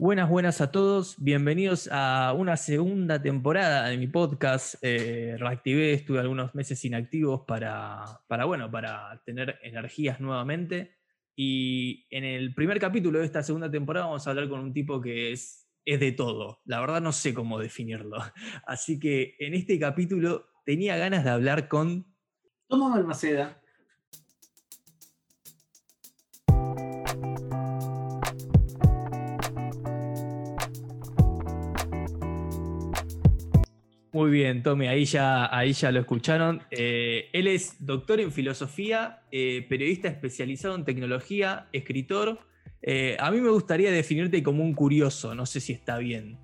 Buenas, buenas a todos. Bienvenidos a una segunda temporada de mi podcast. Eh, reactivé, estuve algunos meses inactivos para, para, bueno, para tener energías nuevamente. Y en el primer capítulo de esta segunda temporada vamos a hablar con un tipo que es, es de todo. La verdad no sé cómo definirlo. Así que en este capítulo tenía ganas de hablar con... Tomás Balmaceda. Muy bien, Tommy, ahí ya, ahí ya lo escucharon. Eh, él es doctor en filosofía, eh, periodista especializado en tecnología, escritor. Eh, a mí me gustaría definirte como un curioso, no sé si está bien.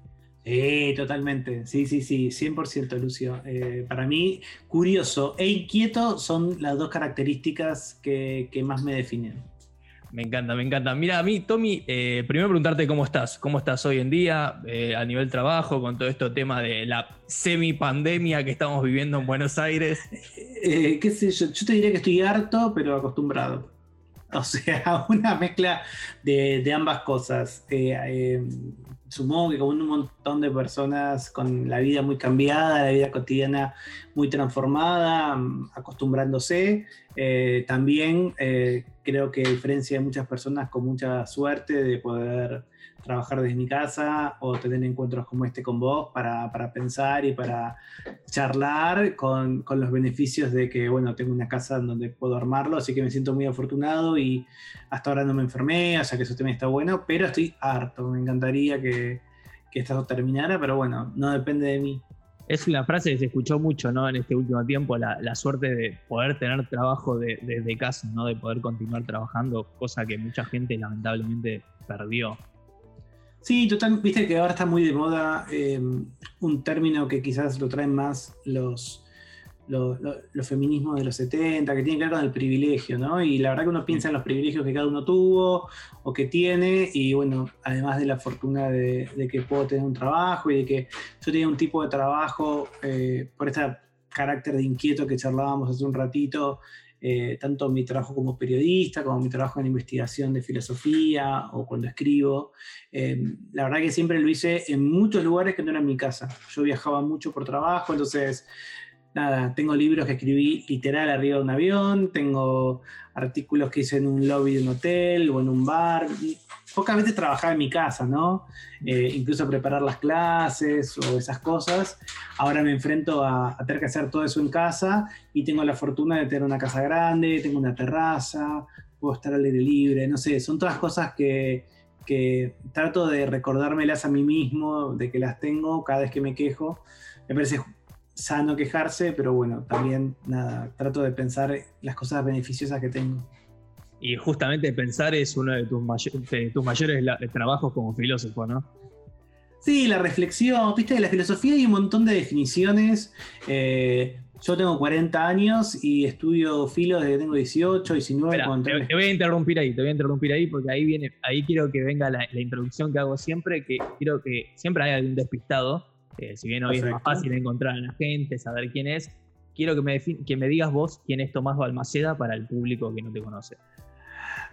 Sí, totalmente. Sí, sí, sí, 100% Lucio. para mí, curioso e inquieto son las dos características que más me definen. Me encanta, me encanta. Mira, a mí, Tommy, eh, primero preguntarte cómo estás, cómo estás hoy en día eh, a nivel trabajo con todo este tema de la semi-pandemia que estamos viviendo en Buenos Aires. Eh, qué sé yo, yo te diría que estoy harto, pero acostumbrado. O sea, una mezcla de, ambas cosas. supongo que como un montón de personas con la vida muy cambiada, la vida cotidiana muy transformada, mm, acostumbrándose, también creo que diferencia de muchas personas con mucha suerte de poder trabajar desde mi casa o tener encuentros como este con vos para, para pensar y para charlar con, con, los beneficios de que, bueno, tengo una casa donde puedo armarlo, así que me siento muy afortunado y hasta ahora no me enfermé, o sea que eso también está bueno, pero estoy harto, me encantaría que, que esto terminara, pero bueno, no depende de mí. Es una frase que se escuchó mucho ¿no? en este último tiempo, la, suerte de poder tener trabajo desde de, casa, ¿no? de poder continuar trabajando, cosa que mucha gente lamentablemente perdió. Sí, total, viste que ahora está muy de moda eh, un término que quizás lo traen más los, los feminismos de los 70, que tienen que ver con el privilegio, ¿no? Y la verdad que uno piensa en los privilegios que cada uno tuvo o que tiene, y bueno, además de la fortuna de, que puedo tener un trabajo y de que yo tenía un tipo de trabajo eh, por este carácter de inquieto que charlábamos hace un ratito, eh, tanto mi trabajo como periodista, como mi trabajo en investigación de filosofía o cuando escribo. Eh, la verdad que siempre lo hice en muchos lugares que no eran mi casa. Yo viajaba mucho por trabajo, entonces nada, tengo libros que escribí literal arriba de un avión, tengo artículos que hice en un lobby de un hotel o en un bar. Pocas veces trabajaba en mi casa, ¿no? Eh, incluso preparar las clases o esas cosas. Ahora me enfrento a, tener que hacer todo eso en casa y tengo la fortuna de tener una casa grande, tengo una terraza, puedo estar al aire libre, no sé, son todas cosas que, que trato de recordármelas a mí mismo, de que las tengo cada vez que me quejo. Me parece sano quejarse, pero bueno, también nada, trato de pensar las cosas beneficiosas que tengo. Y justamente pensar es uno de tus, tus mayores trabajos como filósofo, ¿no? Sí, la reflexión, viste, de la filosofía hay un montón de definiciones. Eh, yo tengo 40 años y estudio filo desde que tengo 18, 19. te, voy a interrumpir ahí, te voy a interrumpir ahí porque ahí viene, ahí quiero que venga la, la introducción que hago siempre, que quiero que siempre hay algún despistado si bien hoy es más fácil encontrar a la gente, saber quién es, quiero que me, que me digas vos quién es Tomás Balmaceda para el público que no te conoce.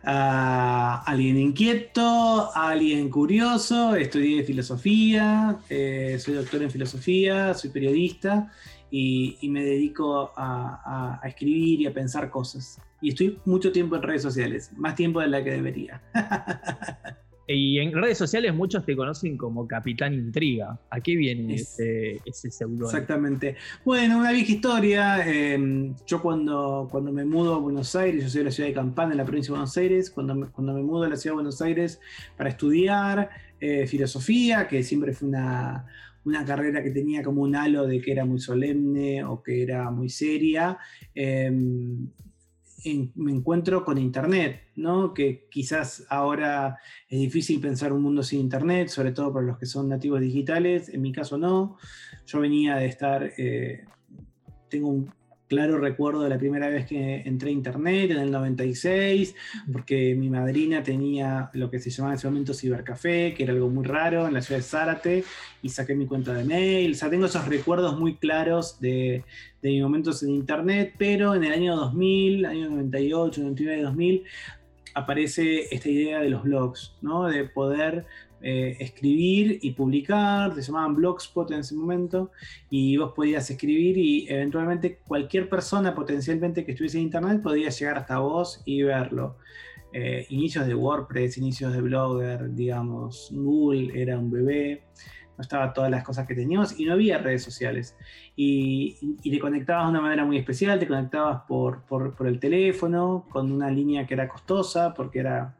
Ah, alguien inquieto, alguien curioso, estudié filosofía, eh, soy doctor en filosofía, soy periodista y, me dedico a, a, escribir y a pensar cosas. Y estoy mucho tiempo en redes sociales, más tiempo de la que debería. Y en redes sociales muchos te conocen como Capitán Intriga. ¿A qué viene ese, ese Exactamente. Bueno, una vieja historia. Em, yo cuando, cuando me mudo a Buenos Aires, yo soy de la ciudad de Campana, en la provincia de Buenos Aires, cuando me, cuando me mudo a la ciudad de Buenos Aires para estudiar eh, filosofía, que siempre fue una, una carrera que tenía como un halo de que era muy solemne o que era muy seria. Me encuentro con Internet, ¿no? que quizás ahora es difícil pensar un mundo sin Internet, sobre todo para los que son nativos digitales, en mi caso no. Yo venía de estar, eh, tengo un claro recuerdo de la primera vez que entré a internet en el 96, porque mi madrina tenía lo que se llamaba en ese momento cibercafé, que era algo muy raro en la ciudad de Zárate, y saqué mi cuenta de mail. O sea, tengo esos recuerdos muy claros de, de mis momentos en internet, pero en el año 2000, año 98, 99, 2000, aparece esta idea de los blogs, ¿no? De poder eh, escribir y publicar, se llamaban Blogspot en ese momento, y vos podías escribir y eventualmente cualquier persona potencialmente que estuviese en Internet podía llegar hasta vos y verlo. Eh, inicios de WordPress, inicios de Blogger, digamos, Google era un bebé, no estaba todas las cosas que teníamos y no había redes sociales. Y, te conectabas de una manera muy especial, te conectabas por, por, por el teléfono, con una línea que era costosa, porque era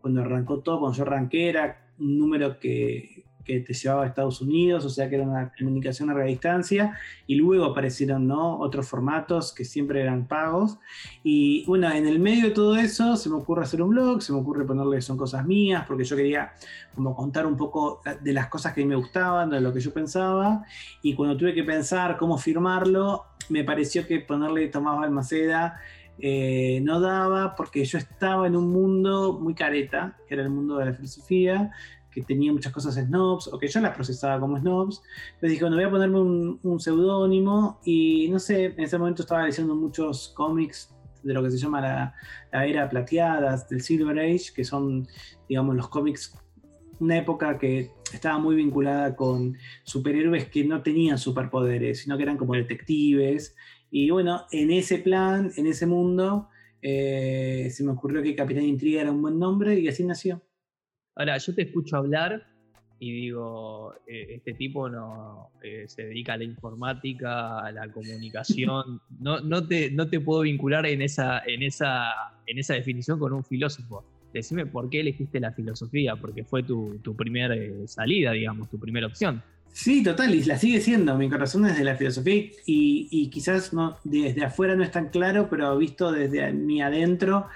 cuando arrancó todo, cuando yo arranqué, era un número que, que te llevaba a Estados Unidos, o sea que era una comunicación a larga distancia, y luego aparecieron ¿no? otros formatos que siempre eran pagos. Y bueno, en el medio de todo eso se me ocurre hacer un blog, se me ocurre ponerle son cosas mías, porque yo quería como contar un poco de las cosas que me gustaban, de lo que yo pensaba, y cuando tuve que pensar cómo firmarlo, me pareció que ponerle Tomás Balmaceda eh, no daba porque yo estaba en un mundo muy careta, que era el mundo de la filosofía, que tenía muchas cosas snobs, o que yo las procesaba como snobs. Entonces dije, bueno, voy a ponerme un, seudónimo y no sé, en ese momento estaba leyendo muchos cómics de lo que se llama la, la, era plateada, del Silver Age, que son, digamos, los cómics, una época que estaba muy vinculada con superhéroes que no tenían superpoderes, sino que eran como detectives. Y bueno, en ese plan, en ese mundo, eh, se me ocurrió que Capitán Intriga era un buen nombre y así nació. Ahora, yo te escucho hablar y digo, eh, este tipo no eh, se dedica a la informática, a la comunicación. No, no, te, no te puedo vincular en esa, en, esa, en esa definición con un filósofo. Decime por qué elegiste la filosofía, porque fue tu, tu primera salida, digamos, tu primera opción. Sí, total, y la sigue siendo. Mi corazón es de la filosofía y, y, quizás no, desde afuera no es tan claro, pero visto desde mi adentro,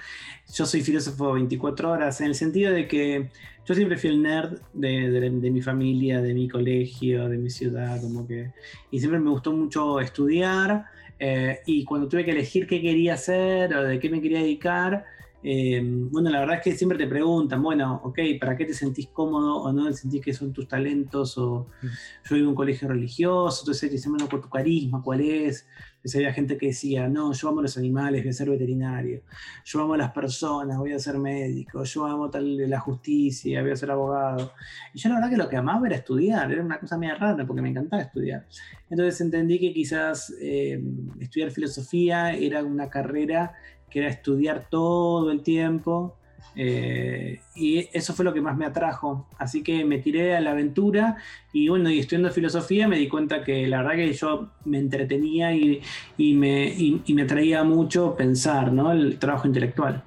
yo soy filósofo 24 horas, en el sentido de que yo siempre fui el nerd de, mi familia, de mi colegio, de mi ciudad, como que. Y siempre me gustó mucho estudiar. Eh, y cuando tuve que elegir qué quería hacer o de qué me quería dedicar, eh, bueno, la verdad es que siempre te preguntan, bueno, ok, ¿para qué te sentís cómodo o no? ¿Sentís que son tus talentos? O mm. yo vivo en un colegio religioso, entonces te dicen, bueno, por tu carisma, ¿cuál es? Entonces había gente que decía, no, yo amo los animales, voy a ser veterinario. Yo amo a las personas, voy a ser médico. Yo amo tal, la justicia, voy a ser abogado. Y yo la verdad que lo que amaba era estudiar, era una cosa media rara porque me encantaba estudiar. Entonces entendí que quizás eh, estudiar filosofía era una carrera que era estudiar todo el tiempo. Eh, y eso fue lo que más me atrajo. Así que me tiré a la aventura y bueno, y estudiando filosofía me di cuenta que la verdad que yo me entretenía y, me, y, me atraía mucho pensar, ¿no? El trabajo intelectual.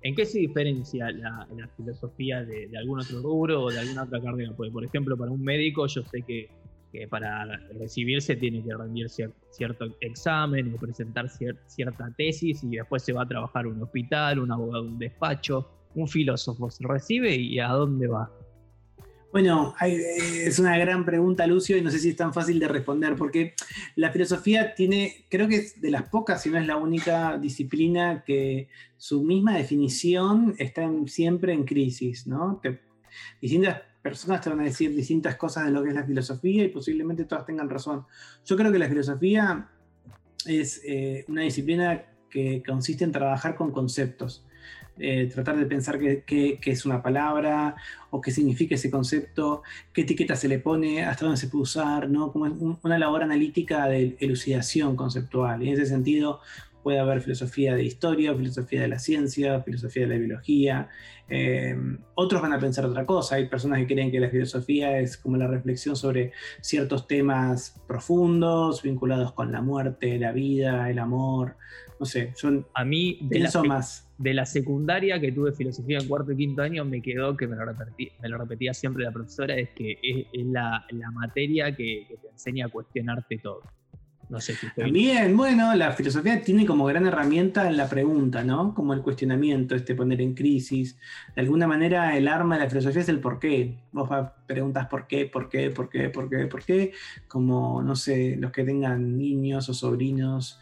¿En qué se diferencia la, filosofía de, algún otro rubro o de alguna otra carrera? Porque, por ejemplo, para un médico yo sé que que para recibirse tiene que rendir cierto examen o presentar cierta tesis y después se va a trabajar un hospital, un abogado, un despacho, un filósofo. ¿Se recibe y a dónde va? Bueno, es una gran pregunta, Lucio, y no sé si es tan fácil de responder, porque la filosofía tiene, creo que es de las pocas, si no es la única disciplina que su misma definición está siempre en crisis, ¿no? distintas personas te van a decir distintas cosas de lo que es la filosofía y posiblemente todas tengan razón. Yo creo que la filosofía es eh, una disciplina que consiste en trabajar con conceptos. Eh, tratar de pensar qué, es una palabra o qué significa ese concepto, qué etiqueta se le pone, hasta dónde se puede usar, ¿no? como una labor analítica de elucidación conceptual. Y en ese sentido, puede haber filosofía de historia, filosofía de la ciencia, filosofía de la biología. Eh, otros van a pensar otra cosa. Hay personas que creen que la filosofía es como la reflexión sobre ciertos temas profundos, vinculados con la muerte, la vida, el amor. No sé, son. A mí, de la, más. de la secundaria que tuve filosofía en cuarto y quinto año, me quedó que me lo, me lo repetía siempre la profesora: es que es, la, materia que te enseña a cuestionarte todo. No sé si También, bueno, la filosofía tiene como gran herramienta la pregunta, ¿no? Como el cuestionamiento, este poner en crisis. De alguna manera, el arma de la filosofía es el por qué. Vos preguntas por qué, por qué, por qué, por qué, por qué. Como, no sé, los que tengan niños o sobrinos,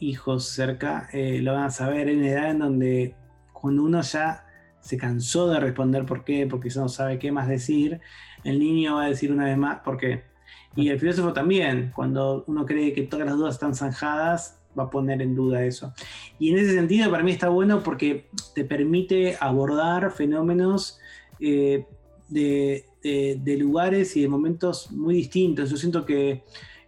hijos cerca, eh, lo van a saber en edad en donde cuando uno ya se cansó de responder por qué, porque no sabe qué más decir, el niño va a decir una vez más por qué y el filósofo también, cuando uno cree que todas las dudas están zanjadas, va a poner en duda eso. Y en ese sentido para mí está bueno porque te permite abordar fenómenos eh, de, lugares y de momentos muy distintos. Yo siento que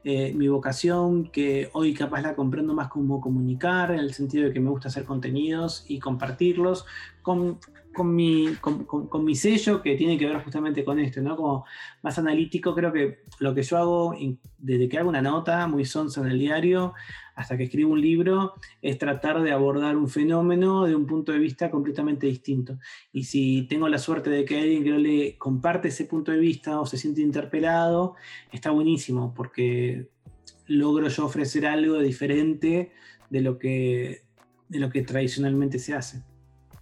eh, mi vocación, que hoy capaz la comprendo más como comunicar, en el sentido de que me gusta hacer contenidos y compartirlos, con, con mi, con, mi sello que tiene que ver justamente con esto, ¿no? Más analítico, creo que lo que yo hago desde que hago una nota muy sonsa en el diario hasta que escribo un libro es tratar de abordar un fenómeno de un punto de vista completamente distinto. Y si tengo la suerte de que alguien que le comparte ese punto de vista o se siente interpelado, está buenísimo porque logro yo ofrecer algo diferente de lo que, de lo que tradicionalmente se hace.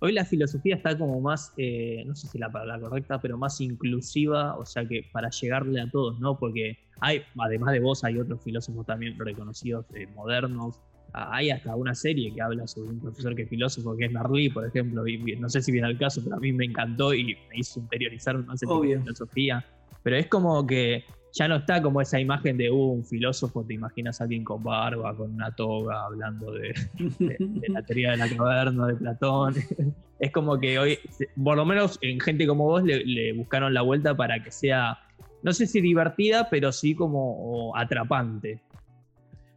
Hoy la filosofía está como más, eh, no sé si la palabra correcta, pero más inclusiva, o sea que para llegarle a todos, ¿no? Porque hay, además de vos, hay otros filósofos también reconocidos, eh, modernos. Hay hasta una serie que habla sobre un profesor que es filósofo, que es Marley, por ejemplo. Y no sé si viene al caso, pero a mí me encantó y me hizo interiorizar más en filosofía. Pero es como que ya no está como esa imagen de uh, un filósofo, te imaginas a alguien con barba, con una toga, hablando de, la teoría de la caverna, de Platón. Es como que hoy, por lo menos en gente como vos, le, buscaron la vuelta para que sea, no sé si divertida, pero sí como atrapante.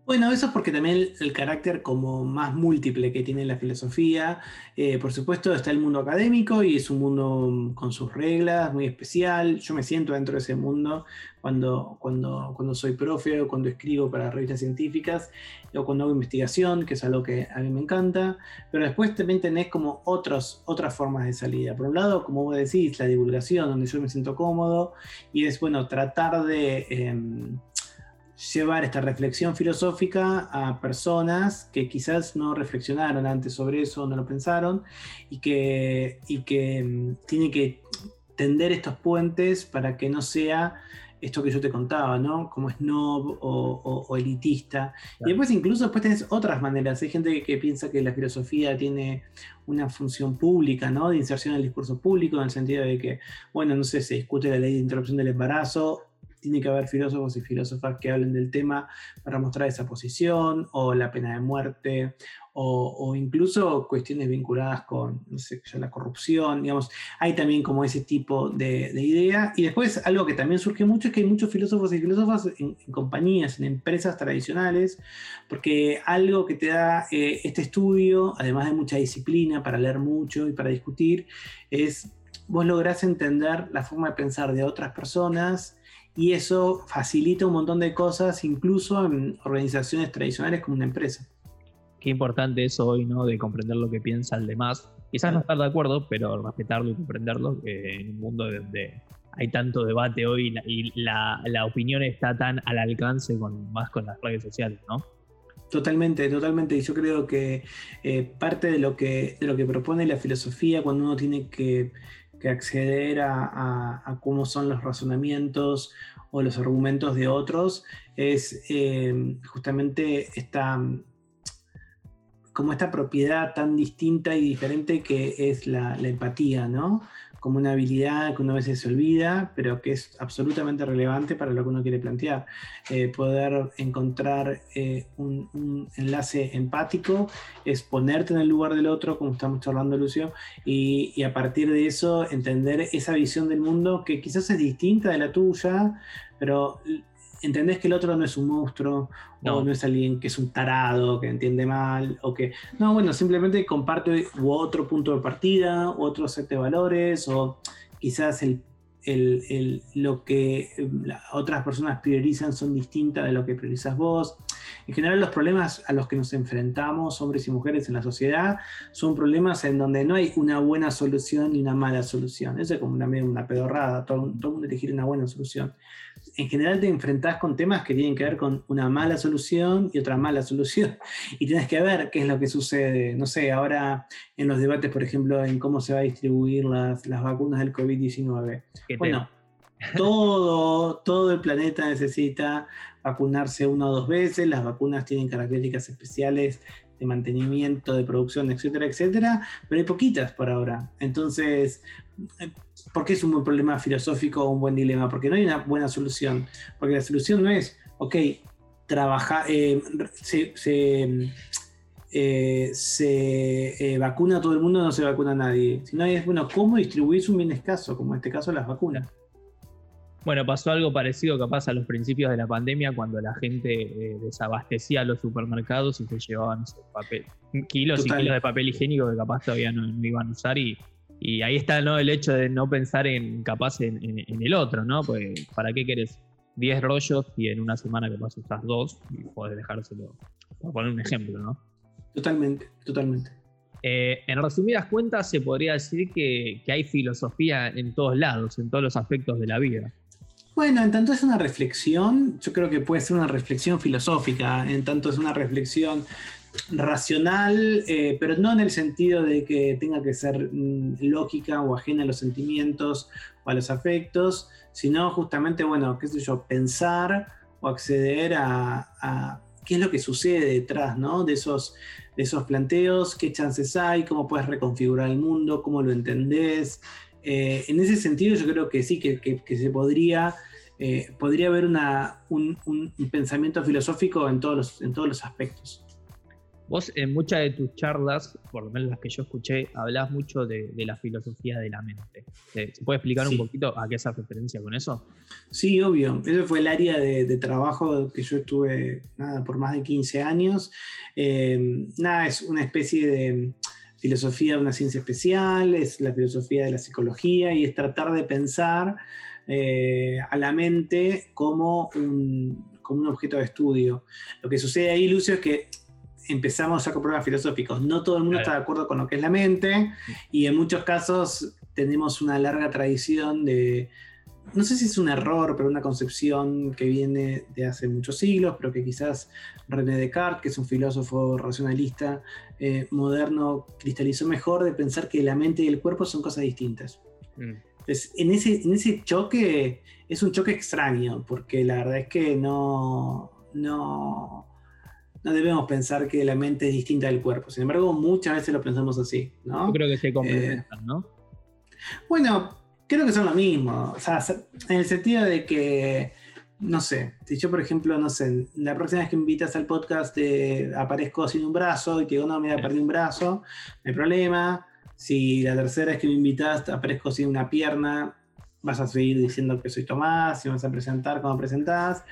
Bueno, eso es porque también el, carácter como más múltiple que tiene la filosofía, eh, por supuesto está el mundo académico y es un mundo con sus reglas, muy especial. Yo me siento dentro de ese mundo cuando, cuando, cuando soy profe o cuando escribo para revistas científicas o cuando hago investigación, que es algo que a mí me encanta. Pero después también tenés como otros, otras formas de salida. Por un lado, como vos decís, la divulgación, donde yo me siento cómodo y es, bueno, tratar de... Em, llevar esta reflexión filosófica a personas que quizás no reflexionaron antes sobre eso, no lo pensaron, y que, y que mm, tienen que tender estos puentes para que no sea esto que yo te contaba, ¿no? Como snob o, o, elitista. Y después incluso después tenés otras maneras. Hay gente que, piensa que la filosofía tiene una función pública, ¿no? De inserción en el discurso público, en el sentido de que, bueno, no sé, se discute la ley de interrupción del embarazo tiene que haber filósofos y filósofas que hablen del tema para mostrar esa posición, o la pena de muerte, o, incluso cuestiones vinculadas con no sé, la corrupción, digamos, hay también como ese tipo de, idea. Y después algo que también surge mucho es que hay muchos filósofos y filósofas en, compañías, en empresas tradicionales, porque algo que te da eh, este estudio, además de mucha disciplina para leer mucho y para discutir, es vos lográs entender la forma de pensar de otras personas y eso facilita un montón de cosas, incluso en organizaciones tradicionales como una empresa. Qué importante eso hoy, ¿no? De comprender lo que piensa el demás. Quizás no estar de acuerdo, pero respetarlo y comprenderlo en un mundo donde hay tanto debate hoy y la, opinión está tan al alcance con, más con las redes sociales, ¿no? Totalmente, totalmente. Y yo creo que eh, parte de lo que, de lo que propone la filosofía cuando uno tiene que que acceder a, cómo son los razonamientos o los argumentos de otros es eh, justamente esta, como esta propiedad tan distinta y diferente que es la, la empatía, ¿no? Como una habilidad que uno a veces se olvida, pero que es absolutamente relevante para lo que uno quiere plantear. Eh, poder encontrar eh, un, enlace empático es ponerte en el lugar del otro, como estamos charlando, Lucio, y, y, a partir de eso entender esa visión del mundo que quizás es distinta de la tuya, pero entendés que el otro no es un monstruo, no. o no es alguien que es un tarado, que entiende mal, o que. No, bueno, simplemente comparte otro punto de partida, otro set de valores, o quizás el, lo que otras personas priorizan son distintas de lo que priorizas vos. En general los problemas a los que nos enfrentamos, hombres y mujeres en la sociedad, son problemas en donde no hay una buena solución ni una mala solución. Eso es como una, una pedorrada, todo, todo el mundo elegir una buena solución en general te enfrentás con temas que tienen que ver con una mala solución y otra mala solución. Y tienes que ver qué es lo que sucede. No sé, ahora en los debates, por ejemplo, en cómo se va a distribuir las, las vacunas del COVID-19. Bueno, todo, todo el planeta necesita vacunarse una o dos veces. Las vacunas tienen características especiales de mantenimiento, de producción, etcétera, etcétera, pero hay poquitas por ahora. Entonces, ¿por qué es un buen problema filosófico o un buen dilema? Porque no hay una buena solución. Porque la solución no es, ok, trabajar, eh, se, eh, se eh, vacuna a todo el mundo, no se vacuna a nadie. Sino es, bueno, ¿cómo distribuir un bien escaso? Como en este caso las vacunas. Bueno, pasó algo parecido capaz a los principios de la pandemia cuando la gente eh, desabastecía los supermercados y se llevaban papel, kilos y kilos de papel higiénico que capaz todavía no, iban a usar y, y, ahí está ¿no? el hecho de no pensar en capaz en, el otro, ¿no? Pues ¿para qué querés 10 rollos y en una semana capaz usas dos y podés dejárselo? Por poner un ejemplo, ¿no? Totalmente, totalmente. Eh, en resumidas cuentas, se podría decir que, que, hay filosofía en todos lados, en todos los aspectos de la vida. Bueno, en tanto es una reflexión, yo creo que puede ser una reflexión filosófica, en tanto es una reflexión racional, eh, pero no en el sentido de que tenga que ser mm, lógica o ajena a los sentimientos o a los afectos, sino justamente, bueno, qué sé yo, pensar o acceder a, qué es lo que sucede detrás ¿no? de, esos, de esos planteos, qué chances hay, cómo puedes reconfigurar el mundo, cómo lo entendés. Eh, en ese sentido yo creo que sí, que, se podría eh, podría haber un, pensamiento filosófico en todos los, en todos los aspectos. Vos en muchas de tus charlas, por lo menos las que yo escuché, hablás mucho de, la filosofía de la mente. ¿Se puede explicar un poquito a qué esa referencia con eso? Sí, obvio. Ese fue el área de, trabajo que yo estuve nada, por más de 15 años. Eh, nada, es una especie de filosofía de una ciencia especial, es la filosofía de la psicología y es tratar de pensar eh, a la mente como un, como un objeto de estudio. Lo que sucede ahí, Lucio, es que empezamos a con problemas filosóficos. No todo el mundo está de acuerdo con lo que es la mente y en muchos casos tenemos una larga tradición de, no sé si es un error, pero una concepción que viene de hace muchos siglos, pero que quizás René Descartes, que es un filósofo racionalista eh, moderno, cristalizó mejor de pensar que la mente y el cuerpo son cosas distintas. Mm. Entonces, en ese, en ese choque es un choque extraño, porque la verdad es que no, no, no debemos pensar que la mente es distinta del cuerpo. Sin embargo, muchas veces lo pensamos así, ¿no? Yo creo que se complementan, ¿no? Bueno, creo que son lo mismo. O sea, en el sentido de que, no sé, si yo, por ejemplo, no sé, la próxima vez que me invitas al podcast te aparezco sin un brazo y te digo, no, me voy a perder un brazo, no hay problema. Si la tercera es que me invitas, aparezco sin una pierna, vas a seguir diciendo que soy Tomás, si vas a presentar como presentás.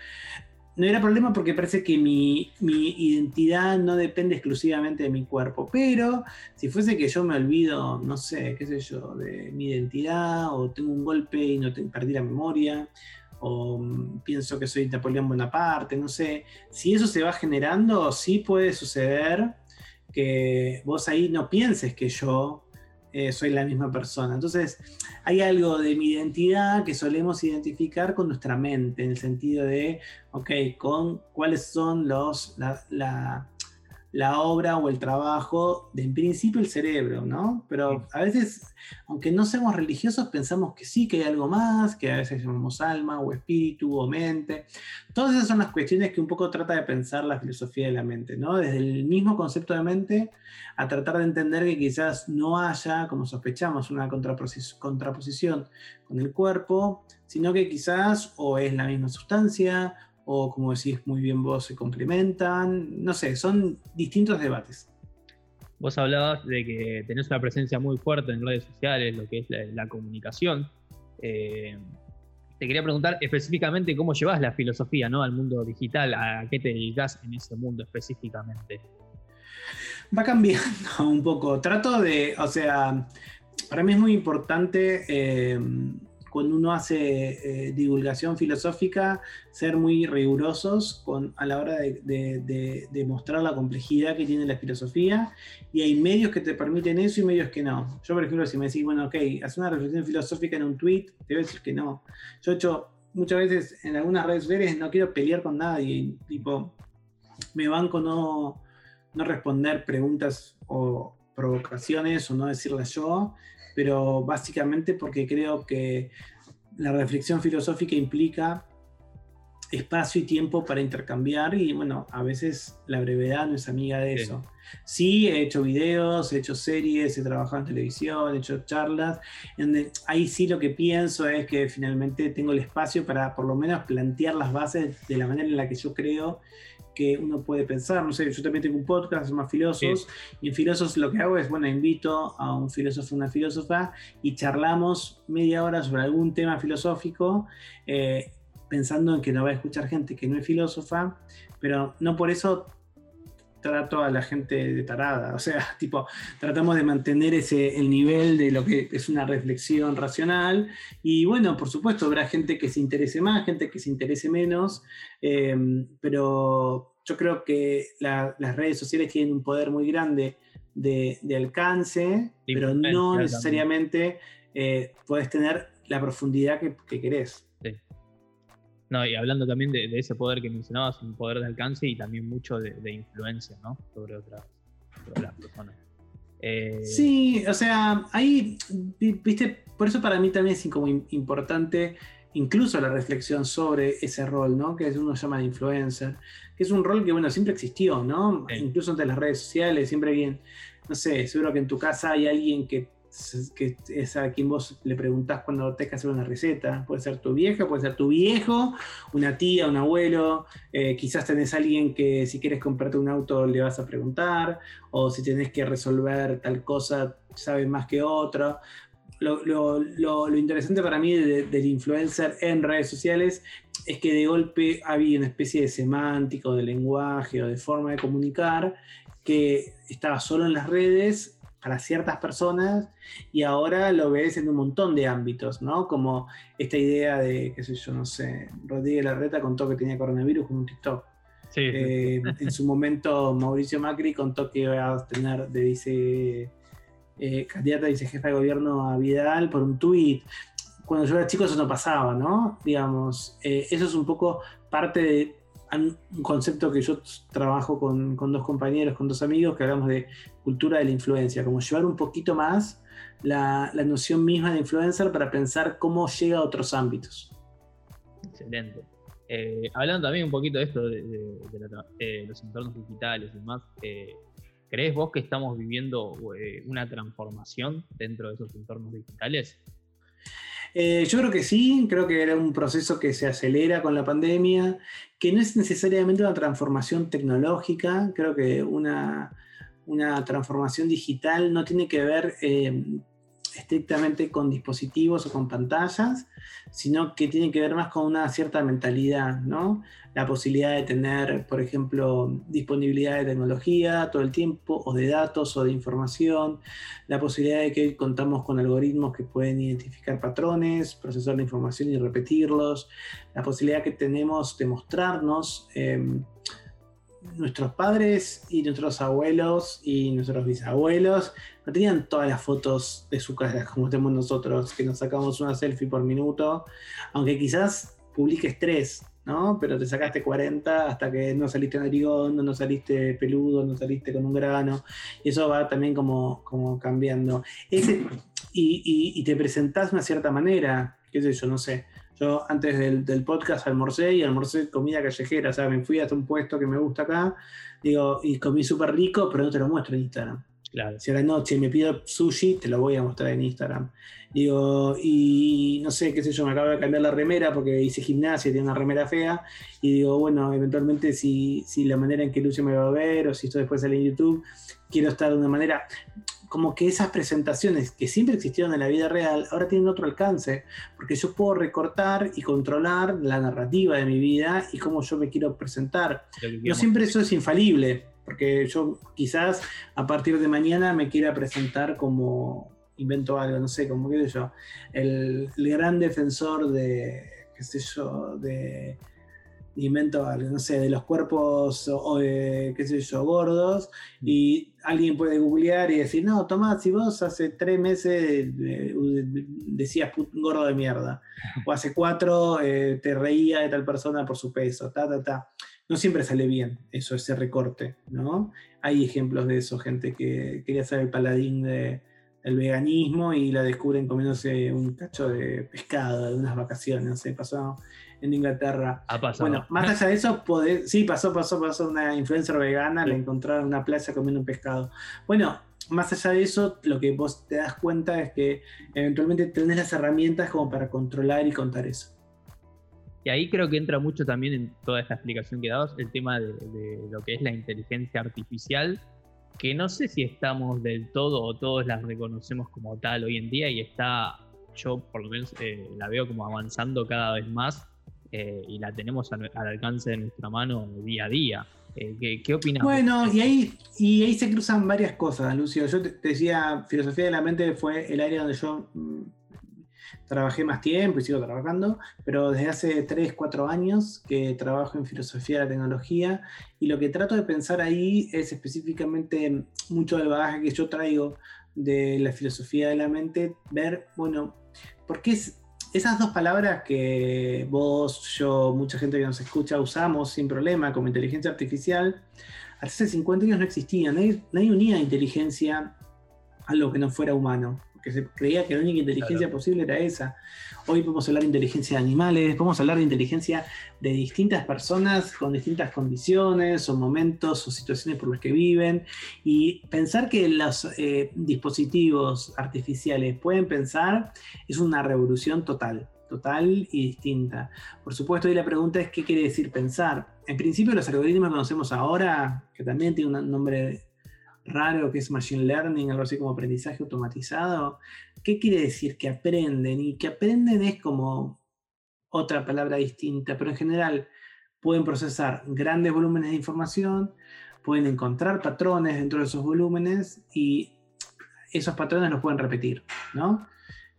No era problema porque parece que mi, identidad no depende exclusivamente de mi cuerpo. Pero si fuese que yo me olvido, no sé, qué sé yo, de mi identidad, o tengo un golpe y no perdí la memoria, o pienso que soy Napoleón Bonaparte, no sé. Si eso se va generando, sí puede suceder que vos ahí no pienses que yo eh, soy la misma persona. Entonces, hay algo de mi identidad que solemos identificar con nuestra mente, en el sentido de, ok, con cuáles son los, la obra o el trabajo de en principio el cerebro, ¿no? Pero a veces, aunque no seamos religiosos, pensamos que sí, que hay algo más, que a veces llamamos alma o espíritu o mente. Todas esas son las cuestiones que un poco trata de pensar la filosofía de la mente, ¿no? Desde el mismo concepto de mente a tratar de entender que quizás no haya, como sospechamos, una contraposición con el cuerpo, sino que quizás o es la misma sustancia o como decís muy bien vos, se complementan, no sé, son distintos debates. Vos hablabas de que tenés una presencia muy fuerte en redes sociales, lo que es la, comunicación. Eh, te quería preguntar específicamente cómo llevas la filosofía ¿no? al mundo digital, a qué te dedicas en ese mundo específicamente. Va cambiando un poco. Trato de, o sea, para mí es muy importante eh, cuando uno hace eh, divulgación filosófica, ser muy rigurosos a la hora de, mostrar la complejidad que tiene la filosofía. Y hay medios que te permiten eso y medios que no. Yo, por ejemplo, si me decís, bueno, ok, haz una reflexión filosófica en un tweet, te voy a decir que no. Yo he hecho muchas veces en algunas redes sociales, no quiero pelear con nadie. Tipo, me banco no, no responder preguntas o provocaciones o no decirlas yo pero básicamente porque creo que la reflexión filosófica implica espacio y tiempo para intercambiar y bueno, a veces la brevedad no es amiga de eso. Sí, he hecho videos, he hecho series, he trabajado en televisión, he hecho charlas, donde ahí sí lo que pienso es que finalmente tengo el espacio para por lo menos plantear las bases de la manera en la que yo creo que uno puede pensar. No sé, yo también tengo un podcast, más filósofos, y en filósofos lo que hago es, bueno, invito a un filósofo, una filósofa, y charlamos media hora sobre algún tema filosófico, eh, pensando en que no va a escuchar gente que no es filósofa, pero no por eso trato a la gente de tarada. O sea, tipo, tratamos de mantener ese, el nivel de lo que es una reflexión racional. Y bueno, por supuesto, habrá gente que se interese más, gente que se interese menos, em, pero yo creo que las redes sociales tienen un poder muy grande de, alcance, pero no necesariamente eh, puedes tener la profundidad que, que querés. No, y hablando también de, ese poder que mencionabas, un poder de alcance y también mucho de, influencia, ¿no? Sobre otras, personas. Eh, sí, o sea, ahí, viste, por eso para mí también es como importante incluso la reflexión sobre ese rol, ¿no? Que uno llama de influencer, que es un rol que, bueno, siempre existió, ¿no? Incluso entre las redes sociales, siempre alguien, no sé, seguro que en tu casa hay alguien que que es a quien vos le preguntás cuando tenés que hacer una receta. Puede ser tu vieja, puede ser tu viejo, una tía, un abuelo. Eh, quizás tenés alguien que si quieres comprarte un auto le vas a preguntar, o si tenés que resolver tal cosa, sabe más que otro. Lo, interesante para mí del influencer en redes sociales es que de golpe había una especie de semántico, de lenguaje o de forma de comunicar que estaba solo en las redes para ciertas personas y ahora lo ves en un montón de ámbitos, ¿no? Como esta idea de, qué sé yo, no sé, Rodríguez Larreta contó que tenía coronavirus con un TikTok. Sí, eh, en su momento Mauricio Macri contó que iba a tener de vice eh, candidata a vicejefa de gobierno a Vidal por un tuit. Cuando yo era chico eso no pasaba, ¿no? Digamos, eh, eso es un poco parte de un concepto que yo trabajo con, dos compañeros, con dos amigos, que hablamos de cultura de la influencia, como llevar un poquito más la, noción misma de influencer para pensar cómo llega a otros ámbitos. Excelente. Eh, hablando también un poquito de esto, de, eh, los entornos digitales y demás, eh, ¿crees vos que estamos viviendo una transformación dentro de esos entornos digitales? Eh, yo creo que sí, creo que era un proceso que se acelera con la pandemia, que no es necesariamente una transformación tecnológica, creo que una, transformación digital no tiene que ver eh, estrictamente con dispositivos o con pantallas, sino que tiene que ver más con una cierta mentalidad, ¿no? La posibilidad de tener, por ejemplo, disponibilidad de tecnología todo el tiempo, o de datos o de información, la posibilidad de que contamos con algoritmos que pueden identificar patrones, procesar la información y repetirlos, la posibilidad que tenemos de mostrarnos. Em, nuestros padres y nuestros abuelos y nuestros bisabuelos no tenían todas las fotos de su cara como tenemos nosotros, que nos sacamos una selfie por minuto, aunque quizás publiques tres, ¿no? Pero te sacaste 40 hasta que no saliste narigón, no saliste peludo, no saliste con un grano, y eso va también como, como cambiando. Ese, y, y, te presentás de una cierta manera, qué sé yo, no sé. Yo antes del, del, podcast almorcé y almorcé comida callejera, o sea, me fui hasta un puesto que me gusta acá, digo, y comí súper rico, pero no te lo muestro en Instagram. Si a la noche me pido sushi, te lo voy a mostrar en Instagram. Digo, y no sé, qué sé yo, me acabo de cambiar la remera porque hice gimnasia y tiene una remera fea. Y digo, bueno, eventualmente si, si la manera en que Lucio me va a ver o si esto después sale en YouTube, quiero estar de una manera como que esas presentaciones que siempre existieron en la vida real ahora tienen otro alcance, porque yo puedo recortar y controlar la narrativa de mi vida y cómo yo me quiero presentar. No siempre eso es infalible, porque yo quizás a partir de mañana me quiera presentar como, invento algo, no sé, como qué sé yo, el, gran defensor de, qué sé yo, de, invento algo, no sé, de los cuerpos, o, qué sé yo, gordos, mm. y alguien puede googlear y decir, no, Tomás, si vos hace tres meses decías gordo de mierda, o hace cuatro eh, te reía de tal persona por su peso, ta, ta, ta no siempre sale bien eso, ese recorte, ¿no? Hay ejemplos de eso, gente que quería ser el paladín del veganismo y la descubren comiéndose un cacho de pescado de unas vacaciones, no sé, pasó en Inglaterra. Ha pasado. Bueno, más allá de eso, sí, pasó, pasó, pasó una influencer vegana, la encontraron en una playa comiendo un pescado. Bueno, más allá de eso, lo que vos te das cuenta es que eventualmente tenés las herramientas como para controlar y contar eso. Y ahí creo que entra mucho también en toda esta explicación que dabas el tema de, lo que es la inteligencia artificial, que no sé si estamos del todo o todos las reconocemos como tal hoy en día y está, yo por lo menos eh, la veo como avanzando cada vez más eh, y la tenemos al, alcance de nuestra mano día a día. Eh, ¿qué, ¿Qué opinas? Bueno, y ahí, y ahí se cruzan varias cosas, Lucio. Yo te, decía, filosofía de la mente fue el área donde yo mm, trabajé más tiempo y sigo trabajando, pero desde hace 3, 4 años que trabajo en filosofía de la tecnología y lo que trato de pensar ahí es específicamente mucho del bagaje que yo traigo de la filosofía de la mente, ver, bueno, ¿por qué esas dos palabras que vos, yo, mucha gente que nos escucha usamos sin problema como inteligencia artificial, hace 50 años no existían, nadie, nadie unía inteligencia a lo que no fuera humano que se creía que la única inteligencia posible era esa. Hoy podemos hablar de inteligencia de animales, podemos hablar de inteligencia de distintas personas con distintas condiciones o momentos o situaciones por las que viven. Y pensar que los eh, dispositivos artificiales pueden pensar es una revolución total total y distinta. Por supuesto, y la pregunta es qué quiere decir pensar. En principio, los algoritmos que conocemos ahora, que también tiene un nombre raro que es Machine Learning, algo así como aprendizaje automatizado. ¿Qué quiere decir? Que aprenden. Y que aprenden es como otra palabra distinta, pero en general pueden procesar grandes volúmenes de información, pueden encontrar patrones dentro de esos volúmenes y esos patrones los pueden repetir, ¿no?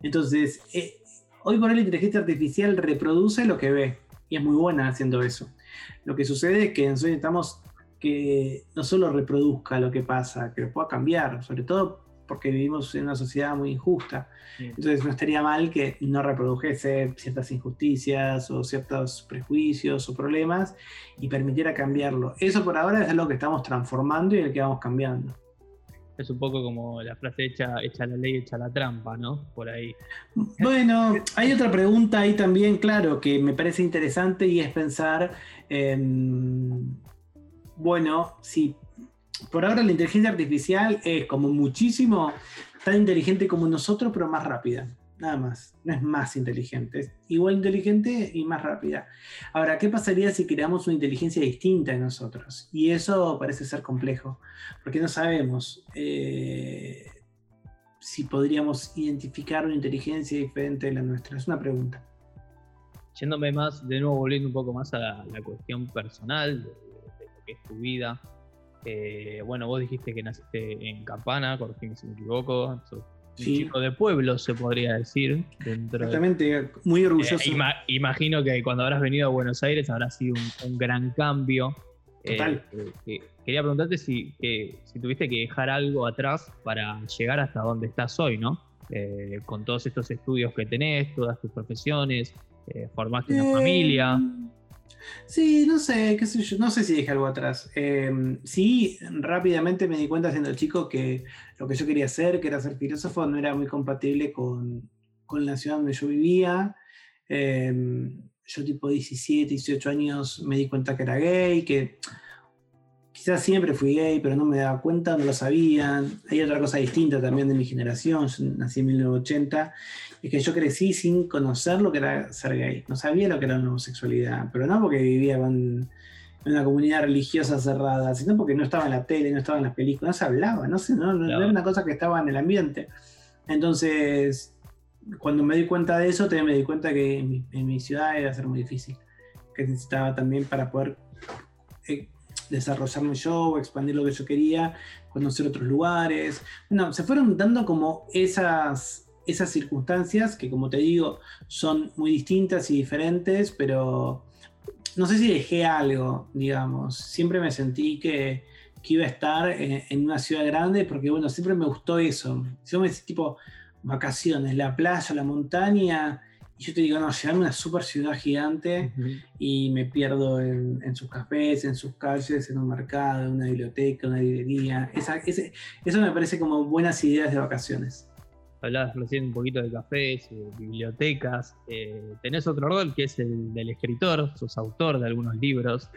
Entonces, eh, hoy por hoy la inteligencia artificial reproduce lo que ve y es muy buena haciendo eso. Lo que sucede es que nosotros estamos que no solo reproduzca lo que pasa, que lo pueda cambiar, sobre todo porque vivimos en una sociedad muy injusta. Entonces no estaría mal que no reprodujese ciertas injusticias o ciertos prejuicios o problemas y permitiera cambiarlo. Eso por ahora es lo que estamos transformando y el que vamos cambiando. Es un poco como la frase hecha, la ley, hecha la trampa, ¿no? Por ahí. Bueno, hay otra pregunta ahí también, claro, que me parece interesante y es pensar en bueno, sí. Por ahora la inteligencia artificial es como muchísimo tan inteligente como nosotros, pero más rápida. Nada más. No es más inteligente. Es igual inteligente y más rápida. Ahora, ¿qué pasaría si creamos una inteligencia distinta de nosotros? Y eso parece ser complejo, porque no sabemos eh, si podríamos identificar una inteligencia diferente de la nuestra. Es una pregunta. Yéndome más, de nuevo volviendo un poco más a la, la cuestión personal, que es tu vida. Eh, bueno, vos dijiste que naciste en Campana, corregime si me equivoco. Un chico de pueblo, se podría decir. Exactamente, muy orgulloso. Eh, imagino que cuando habrás venido a Buenos Aires habrá sido un, gran cambio. Total. Eh, quería preguntarte si, si tuviste que dejar algo atrás para llegar hasta donde estás hoy, ¿no? con todos estos estudios que tenés, todas tus profesiones, formaste una familia. Sí, no sé, qué sé yo, no sé si dejé algo atrás. Em, sí, rápidamente me di cuenta siendo chico que lo que yo quería hacer, que era ser filósofo, no era muy compatible con, la ciudad donde yo vivía. Em, yo tipo 17, 18 años me di cuenta que era gay, que quizás siempre fui gay, pero no me daba cuenta, no lo sabían. Hay otra cosa distinta también de mi generación, yo nací en 1980 es que yo crecí sin conocer lo que era ser gay. No sabía lo que era la homosexualidad, pero no porque vivía en una comunidad religiosa cerrada, sino porque no estaba en la tele, no estaba en las películas, no se hablaba, no, sé, no, era una cosa que estaba en el ambiente. Entonces, cuando me di cuenta de eso, también me di cuenta que en mi, ciudad iba a ser muy difícil, que necesitaba también para poder eh, desarrollarme yo, expandir lo que yo quería, conocer otros lugares. Bueno, se fueron dando como esas esas circunstancias que como te digo son muy distintas y diferentes, pero no sé si dejé algo, digamos. Siempre me sentí que, iba a estar en, una ciudad grande porque bueno, siempre me gustó eso. Si me tipo vacaciones, la playa, la montaña, y yo te digo, no, llegarme a una super ciudad gigante y me pierdo en, sus cafés, en sus calles, en un mercado, en una biblioteca, una librería. eso me parece como buenas ideas de vacaciones hablabas recién un poquito de cafés, eh, bibliotecas. Eh, tenés otro rol que es el del escritor, sos autor de algunos libros.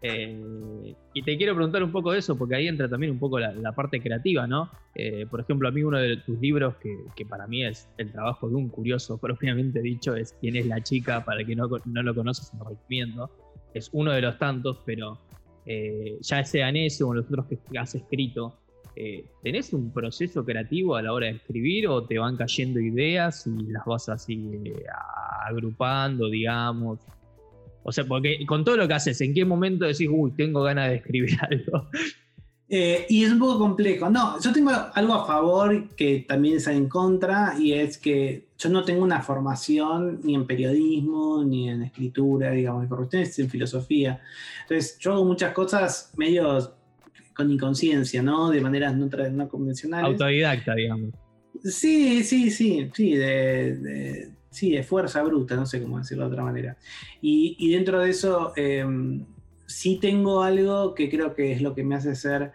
Eh, y te quiero preguntar un poco de eso, porque ahí entra también un poco la, parte creativa, ¿no? Eh, por ejemplo, a mí uno de tus libros, que, para mí es el trabajo de un curioso, propiamente dicho, es quién es la chica, para que no, no lo conoces, lo recomiendo. Es uno de los tantos, pero eh, ya sea en ese o en los otros que has escrito, ¿tenés un proceso creativo a la hora de escribir o te van cayendo ideas y las vas así agrupando, digamos? O sea, porque con todo lo que haces, ¿en qué momento decís, uy, tengo ganas de escribir algo? Eh, y es un poco complejo. No, yo tengo algo a favor que también está en contra, y es que yo no tengo una formación ni en periodismo, ni en escritura, digamos, mi formación es en filosofía. Entonces, yo hago muchas cosas medio con inconsciencia, ¿no? De maneras no, no convencionales. Autodidacta, digamos. Sí, sí, sí, sí, de sí, de fuerza bruta, no sé cómo decirlo de otra manera. Y, dentro de eso, em, sí tengo algo que creo que es lo que me hace ser,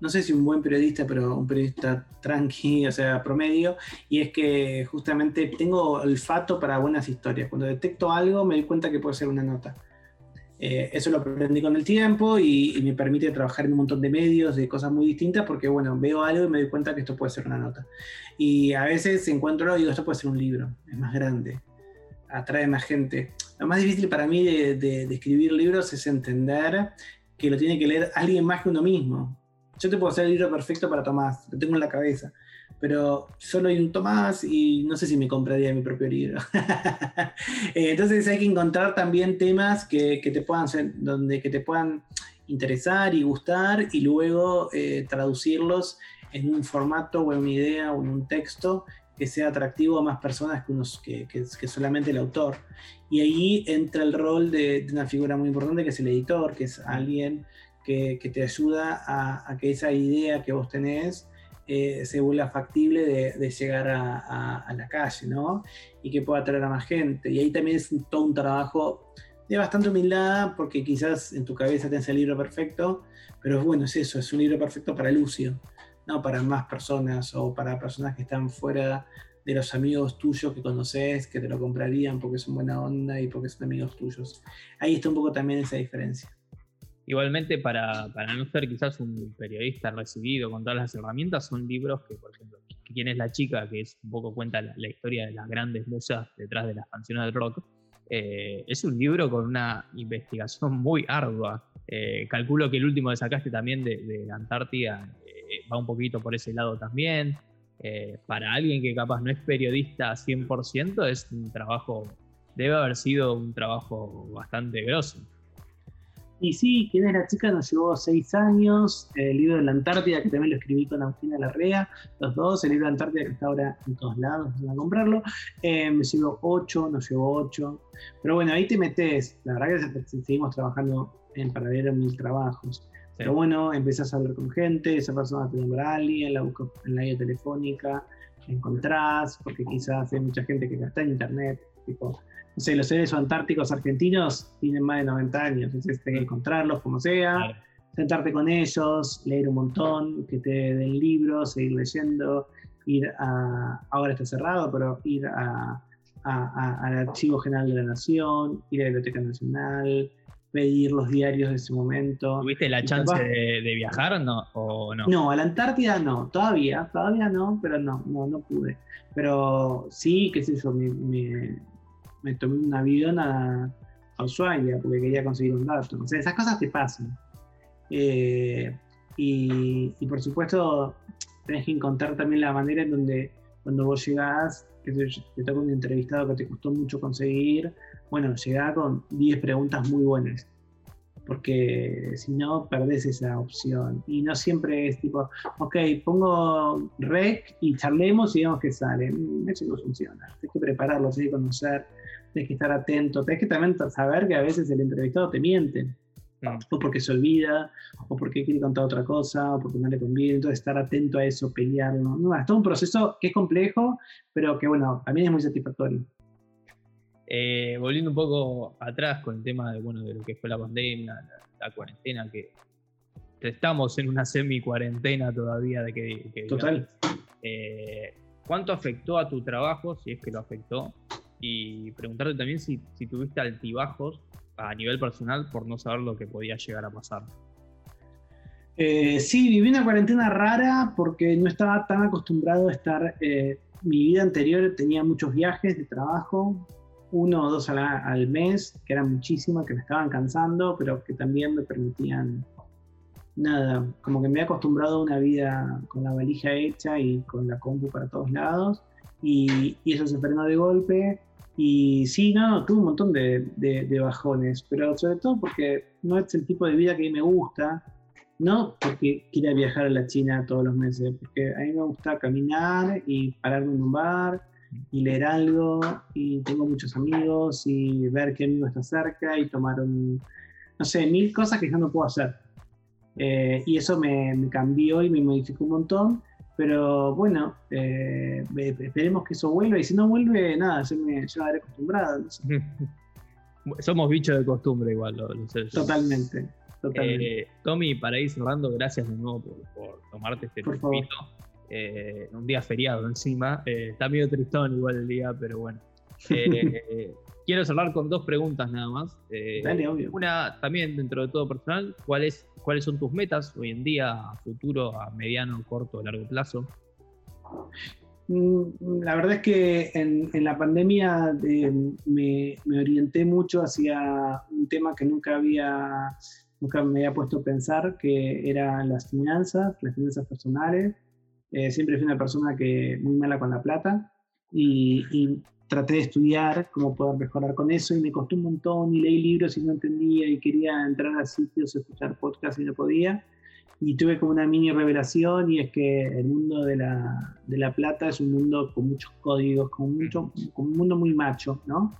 no sé si un buen periodista, pero un periodista tranqui, o sea, promedio, y es que justamente tengo olfato para buenas historias. Cuando detecto algo, me doy cuenta que puede ser una nota. Eh, eso lo aprendí con el tiempo y, me permite trabajar en un montón de medios, de cosas muy distintas, porque bueno, veo algo y me doy cuenta que esto puede ser una nota. Y a veces encuentro, digo, esto puede ser un libro, es más grande, atrae más gente. Lo más difícil para mí de, escribir libros es entender que lo tiene que leer alguien más que uno mismo. Yo te puedo hacer el libro perfecto para Tomás, lo tengo en la cabeza pero solo hay un Tomás y no sé si me compraría mi propio libro. Eh, entonces hay que encontrar también temas que, te puedan donde que te puedan interesar y gustar y luego eh, traducirlos en un formato o en una idea o en un texto que sea atractivo a más personas que, unos, que, solamente el autor. Y ahí entra el rol de, una figura muy importante que es el editor, que es alguien que, te ayuda a, a, que esa idea que vos tenés eh, se vuelva factible de, llegar a, la calle, ¿no? Y que pueda atraer a más gente. Y ahí también es todo un trabajo de bastante humildad, porque quizás en tu cabeza tenés el libro perfecto, pero bueno, es eso, es un libro perfecto para Lucio, no para más personas o para personas que están fuera de los amigos tuyos que conoces, que te lo comprarían porque son buena onda y porque son amigos tuyos. Ahí está un poco también esa diferencia. Igualmente, para, no ser quizás un periodista recibido con todas las herramientas, son libros que, por ejemplo, ¿Quién es la chica? que es un poco cuenta la, historia de las grandes musas detrás de las canciones del rock, eh, es un libro con una investigación muy ardua. Eh, calculo que el último que sacaste también de, de Antártida eh, va un poquito por ese lado también. para alguien que capaz no es periodista 100%, es un trabajo, debe haber sido un trabajo bastante grosso. Y sí, ¿Quién es la chica? Nos llevó seis años. El libro de la Antártida, que también lo escribí con Agustina Larrea, los dos. El libro de la Antártida, que está ahora en todos lados, van a comprarlo. Eh, me llevó ocho, nos llevó ocho. Pero bueno, ahí te metes. La verdad que seguimos trabajando en paralelo mil trabajos. Pero bueno, empezás a hablar con gente, esa persona te nombra a alguien, la buscas en la guía telefónica, la encontrás, porque quizás hay mucha gente que no está en internet, tipo, no sé, los seres antárticos argentinos tienen más de 90 años, entonces tenés que encontrarlos como sea, sentarte con ellos, leer un montón, que te den libros, seguir leyendo, ir a, ahora está cerrado, pero ir a, al Archivo General de la Nación, ir a la Biblioteca Nacional, pedir los diarios de ese momento. ¿Tuviste la chance de, viajar no, o no? No, a la Antártida no, todavía, todavía no, pero no, no, no pude. Pero sí, qué sé yo, me, me tomé un avión a, Ushuaia porque quería conseguir un dato. Esas cosas te pasan. Eh, y, por supuesto, tenés que encontrar también la manera en donde cuando vos llegás, que te toca un entrevistado que te costó mucho conseguir, bueno, llegá con 10 preguntas muy buenas. Porque si no, perdés esa opción. Y no siempre es tipo, ok, pongo rec y charlemos y vemos qué sale. Mm, eso no funciona. Tienes que prepararlo, tienes que conocer tienes que estar atento, tienes que también saber que a veces el entrevistado te miente, mm. o porque se olvida, o porque quiere contar otra cosa, o porque no le conviene, entonces estar atento a eso, pelearlo. No, es todo un proceso que es complejo, pero que bueno, también es muy satisfactorio. Eh, volviendo un poco atrás con el tema de, bueno, de lo que fue la pandemia, la, cuarentena, que estamos en una semi-cuarentena todavía de que... Total. Eh, ¿Cuánto afectó a tu trabajo, si es que lo afectó? Y preguntarte también si, tuviste altibajos a nivel personal por no saber lo que podía llegar a pasar. Eh, sí, viví una cuarentena rara porque no estaba tan acostumbrado a estar. Eh, mi vida anterior tenía muchos viajes de trabajo, uno o dos al, mes, que eran muchísimos, que me estaban cansando, pero que también me permitían nada, como que me he acostumbrado a una vida con la valija hecha y con la compu para todos lados, y, eso se frenó de golpe. Y sí, no, tuve un montón de, de, bajones, pero sobre todo porque no es el tipo de vida que me gusta no porque quiera viajar a la China todos los meses, porque a mí me gusta caminar y pararme en un bar y leer algo y tengo muchos amigos y ver qué amigo está cerca y tomar un, no sé, mil cosas que yo no puedo hacer. Eh, y eso me, cambió y me modificó un montón, pero bueno, eh, esperemos que eso vuelva y si no vuelve, nada, yo me, yo habré acostumbrado. Somos bichos de costumbre igual los seres. Totalmente. Eh, Tommy, para ir cerrando, gracias de nuevo por, tomarte este tiempito. Eh, un día feriado encima. Eh, está medio tristón igual el día, pero bueno. quiero cerrar con dos preguntas nada más. Dale, obvio. Una también dentro de todo personal, ¿cuáles, ¿cuáles son tus metas hoy en día, a futuro, a mediano, corto, largo plazo? Mm, la verdad es que en, la pandemia me, me, orienté mucho hacia un tema que nunca había nunca me había puesto a pensar que eran las finanzas, las finanzas personales. Eh, siempre fui una persona que muy mala con la plata y, traté de estudiar cómo poder mejorar con eso y me costó un montón y leí libros y no entendía y quería entrar a sitios, escuchar podcasts y no podía. Y tuve como una mini revelación y es que el mundo de la, de la plata es un mundo con muchos códigos, con, mucho, con un mundo muy macho, ¿no?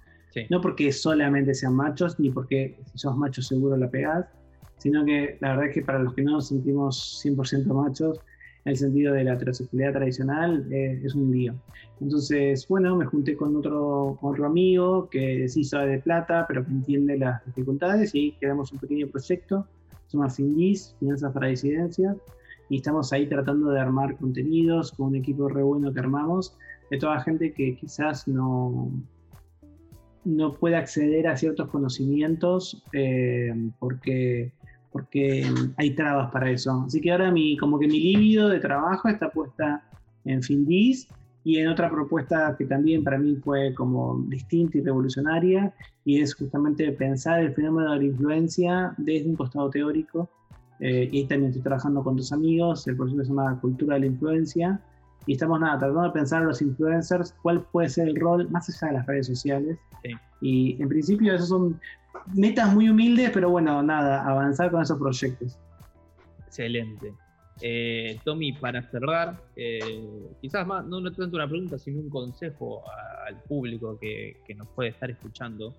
No porque solamente sean machos, ni porque si sos macho seguro la pegás, sino que la verdad es que para los que no nos sentimos 100% machos, el sentido de la heterosexualidad tradicional eh, es un lío. Entonces, bueno, me junté con otro, otro amigo que sí sabe de plata, pero que entiende las dificultades y creamos un pequeño proyecto, se llama FINDIS, Finanzas para Disidencias, y estamos ahí tratando de armar contenidos con un equipo re bueno que armamos, de toda gente que quizás no, no puede acceder a ciertos conocimientos eh, porque porque hay trabas para eso. Así que ahora mi, como que mi líbido de trabajo está puesta en Findis y en otra propuesta que también para mí fue como distinta y revolucionaria, y es justamente pensar el fenómeno de la influencia desde un costado teórico. Eh, y ahí también estoy trabajando con dos amigos, el proyecto se llama Cultura de la Influencia, y estamos nada, tratando de pensar a los influencers cuál puede ser el rol más allá de las redes sociales. Y en principio esos son metas muy humildes, pero bueno, nada, avanzar con esos proyectos. Excelente. Eh, Tommy, para cerrar, eh, quizás más, no, tanto una pregunta, sino un consejo al público que, nos puede estar escuchando.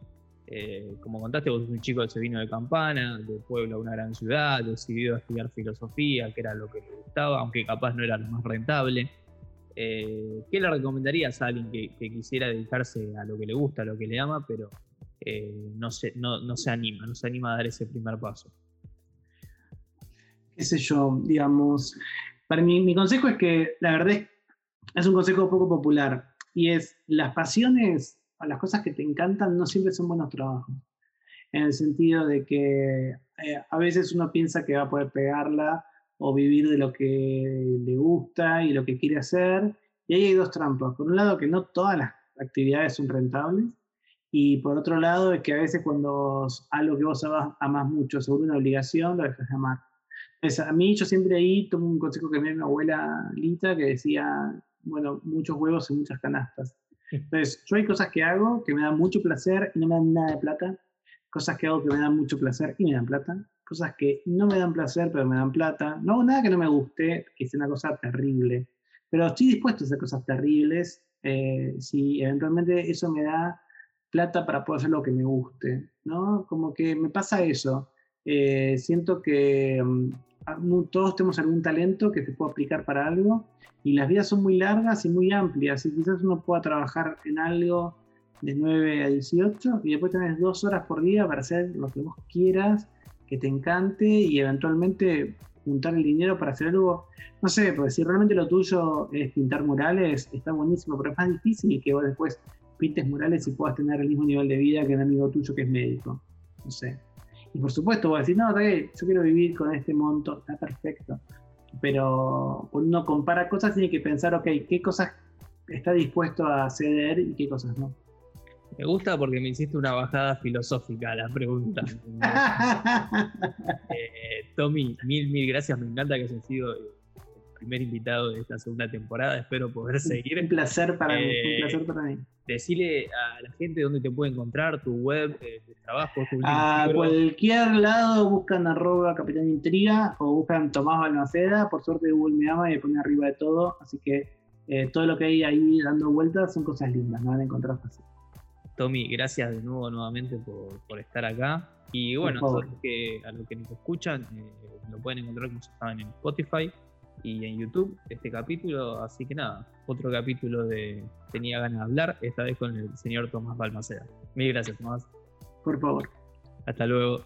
Eh, como contaste, vos sos un chico que se vino de Campana, de pueblo a una gran ciudad, decidió estudiar filosofía, que era lo que le gustaba, aunque capaz no era lo más rentable. ¿Qué le recomendarías a alguien que, quisiera dedicarse a lo que le gusta, a lo que le ama, pero eh, no, se, no, se anima, no se anima a dar ese primer paso. Qué sé yo, digamos, para mí mi consejo es que la verdad es, un consejo poco popular y es las pasiones o las cosas que te encantan no siempre son buenos trabajos. En el sentido de que eh, a veces uno piensa que va a poder pegarla o vivir de lo que le gusta y lo que quiere hacer. Y ahí hay dos trampas. Por un lado, que no todas las actividades son rentables. Y por otro lado, es que a veces cuando algo que vos amás mucho sobre una obligación, lo dejas de amar. a mí yo siempre ahí tomo un consejo que me dio mi abuela Lita que decía, bueno, muchos huevos y muchas canastas. Entonces, yo hay cosas que hago que me dan mucho placer y no me dan nada de plata. Cosas que hago que me dan mucho placer y me dan plata. Cosas que no me dan placer pero me dan plata. No hago nada que no me guste, que sea una cosa terrible. Pero estoy dispuesto a hacer cosas terribles eh, si eventualmente eso me da plata para poder hacer lo que me guste, ¿no? Como que me pasa eso. Eh, siento que mm, todos tenemos algún talento que se puede aplicar para algo y las vidas son muy largas y muy amplias y quizás uno pueda trabajar en algo de 9 a 18 y después tenés dos horas por día para hacer lo que vos quieras, que te encante y eventualmente juntar el dinero para hacer algo, no sé, porque si realmente lo tuyo es pintar murales, está buenísimo, pero es más difícil que vos después pintes murales y puedas tener el mismo nivel de vida que un amigo tuyo que es médico. no sé. Y por supuesto, voy a decir, no, yo quiero vivir con este monto, está perfecto. Pero cuando uno compara cosas, tiene que pensar, ok, ¿qué cosas está dispuesto a ceder y qué cosas no? Me gusta porque me hiciste una bajada filosófica a la pregunta. eh, Tommy, mil, mil gracias. Me encanta que hayas sido el primer invitado de esta segunda temporada. Espero poder seguir. Un placer para mí. Un eh, placer para mí. Decirle a la gente dónde te puede encontrar, tu web, eh, tu trabajo, tu A cualquier lado buscan arroba Capitán Intriga o buscan Tomás Balmaceda. Por suerte Google me ama y me pone arriba de todo. Así que eh, todo lo que hay ahí dando vueltas son cosas lindas. Me van a encontrar fácil. Tommy, gracias de nuevo nuevamente por, estar acá. Y bueno, a los que, a los que nos escuchan, eh, lo pueden encontrar como saben en Spotify y en YouTube este capítulo. Así que nada, otro capítulo de Tenía ganas de hablar, esta vez con el señor Tomás Balmaceda. Mil gracias, Tomás. Por favor. Hasta luego.